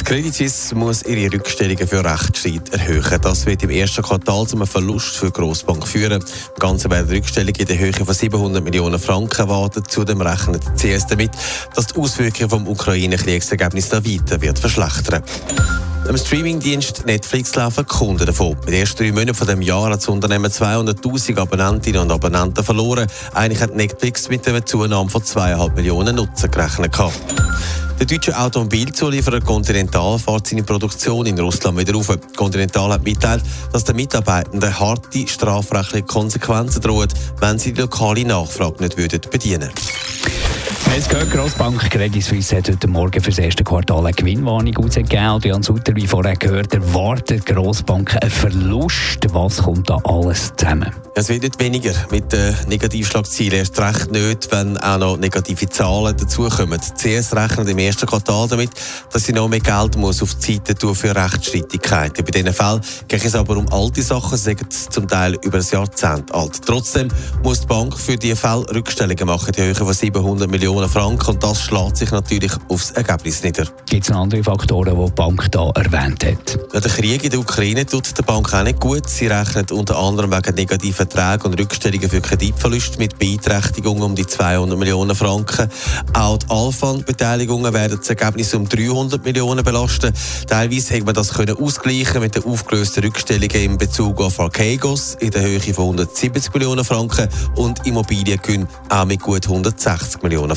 Die Credit Suisse muss ihre Rückstellungen für Rechtsstreit erhöhen. Das wird im ersten Quartal zu einem Verlust für die Grossbank führen. Im Ganzen werden Rückstellungen in der Höhe von 700 Millionen Franken erwartet. Zudem rechnet die CS damit, dass die Auswirkungen vom Ukraine-Kriegsergebnis noch weiter wird verschlechtern. Am Streamingdienst Netflix laufen Kunden davon. In den ersten drei Monaten dieses Jahres hat das Unternehmen 200.000 Abonnentinnen und Abonnenten verloren. Eigentlich hat Netflix mit einer Zunahme von 2,5 Millionen Nutzer gerechnet. Der deutsche Automobilzulieferer Continental fährt seine Produktion in Russland wieder auf. Continental hat mitteilt, dass den Mitarbeitenden harte strafrechtliche Konsequenzen drohen, wenn sie die lokale Nachfrage nicht würden es gehört, Grossbank Credit Suisse hat heute Morgen für das erste Quartal eine Gewinnwarnung ausgegeben. Adrian Sutter, wie vorher gehört, erwartet Grossbank einen Verlust. Was kommt da alles zusammen? Es wird nicht weniger mit den Negativschlagzielen. Erst recht nicht, wenn auch noch negative Zahlen dazukommen. Die CS rechnet im ersten Quartal damit, dass sie noch mehr Geld muss auf die Seite tun für Rechtsstreitigkeiten. Bei diesen Fällen geht es aber um alte Sachen, sagen zum Teil über ein Jahrzehnt alt. Trotzdem muss die Bank für diese Fälle Rückstellungen machen, die Höhe von 700 Millionen Franken. Und das schlägt sich natürlich aufs Ergebnis nieder. Gibt es noch andere Faktoren, die die Bank hier erwähnt hat? Ja, der Krieg in der Ukraine tut der Bank auch nicht gut. Sie rechnet unter anderem wegen negativen Verträge und Rückstellungen für Kreditverluste mit Beeinträchtigungen um die 200 Millionen Franken. Auch die Alpha-Beteiligungen werden das Ergebnis um 300 Millionen belasten. Teilweise hätte man das können ausgleichen mit den aufgelösten Rückstellungen in Bezug auf Archegos in der Höhe von 170 Millionen Franken und Immobiliengewinn auch mit gut 160 Millionen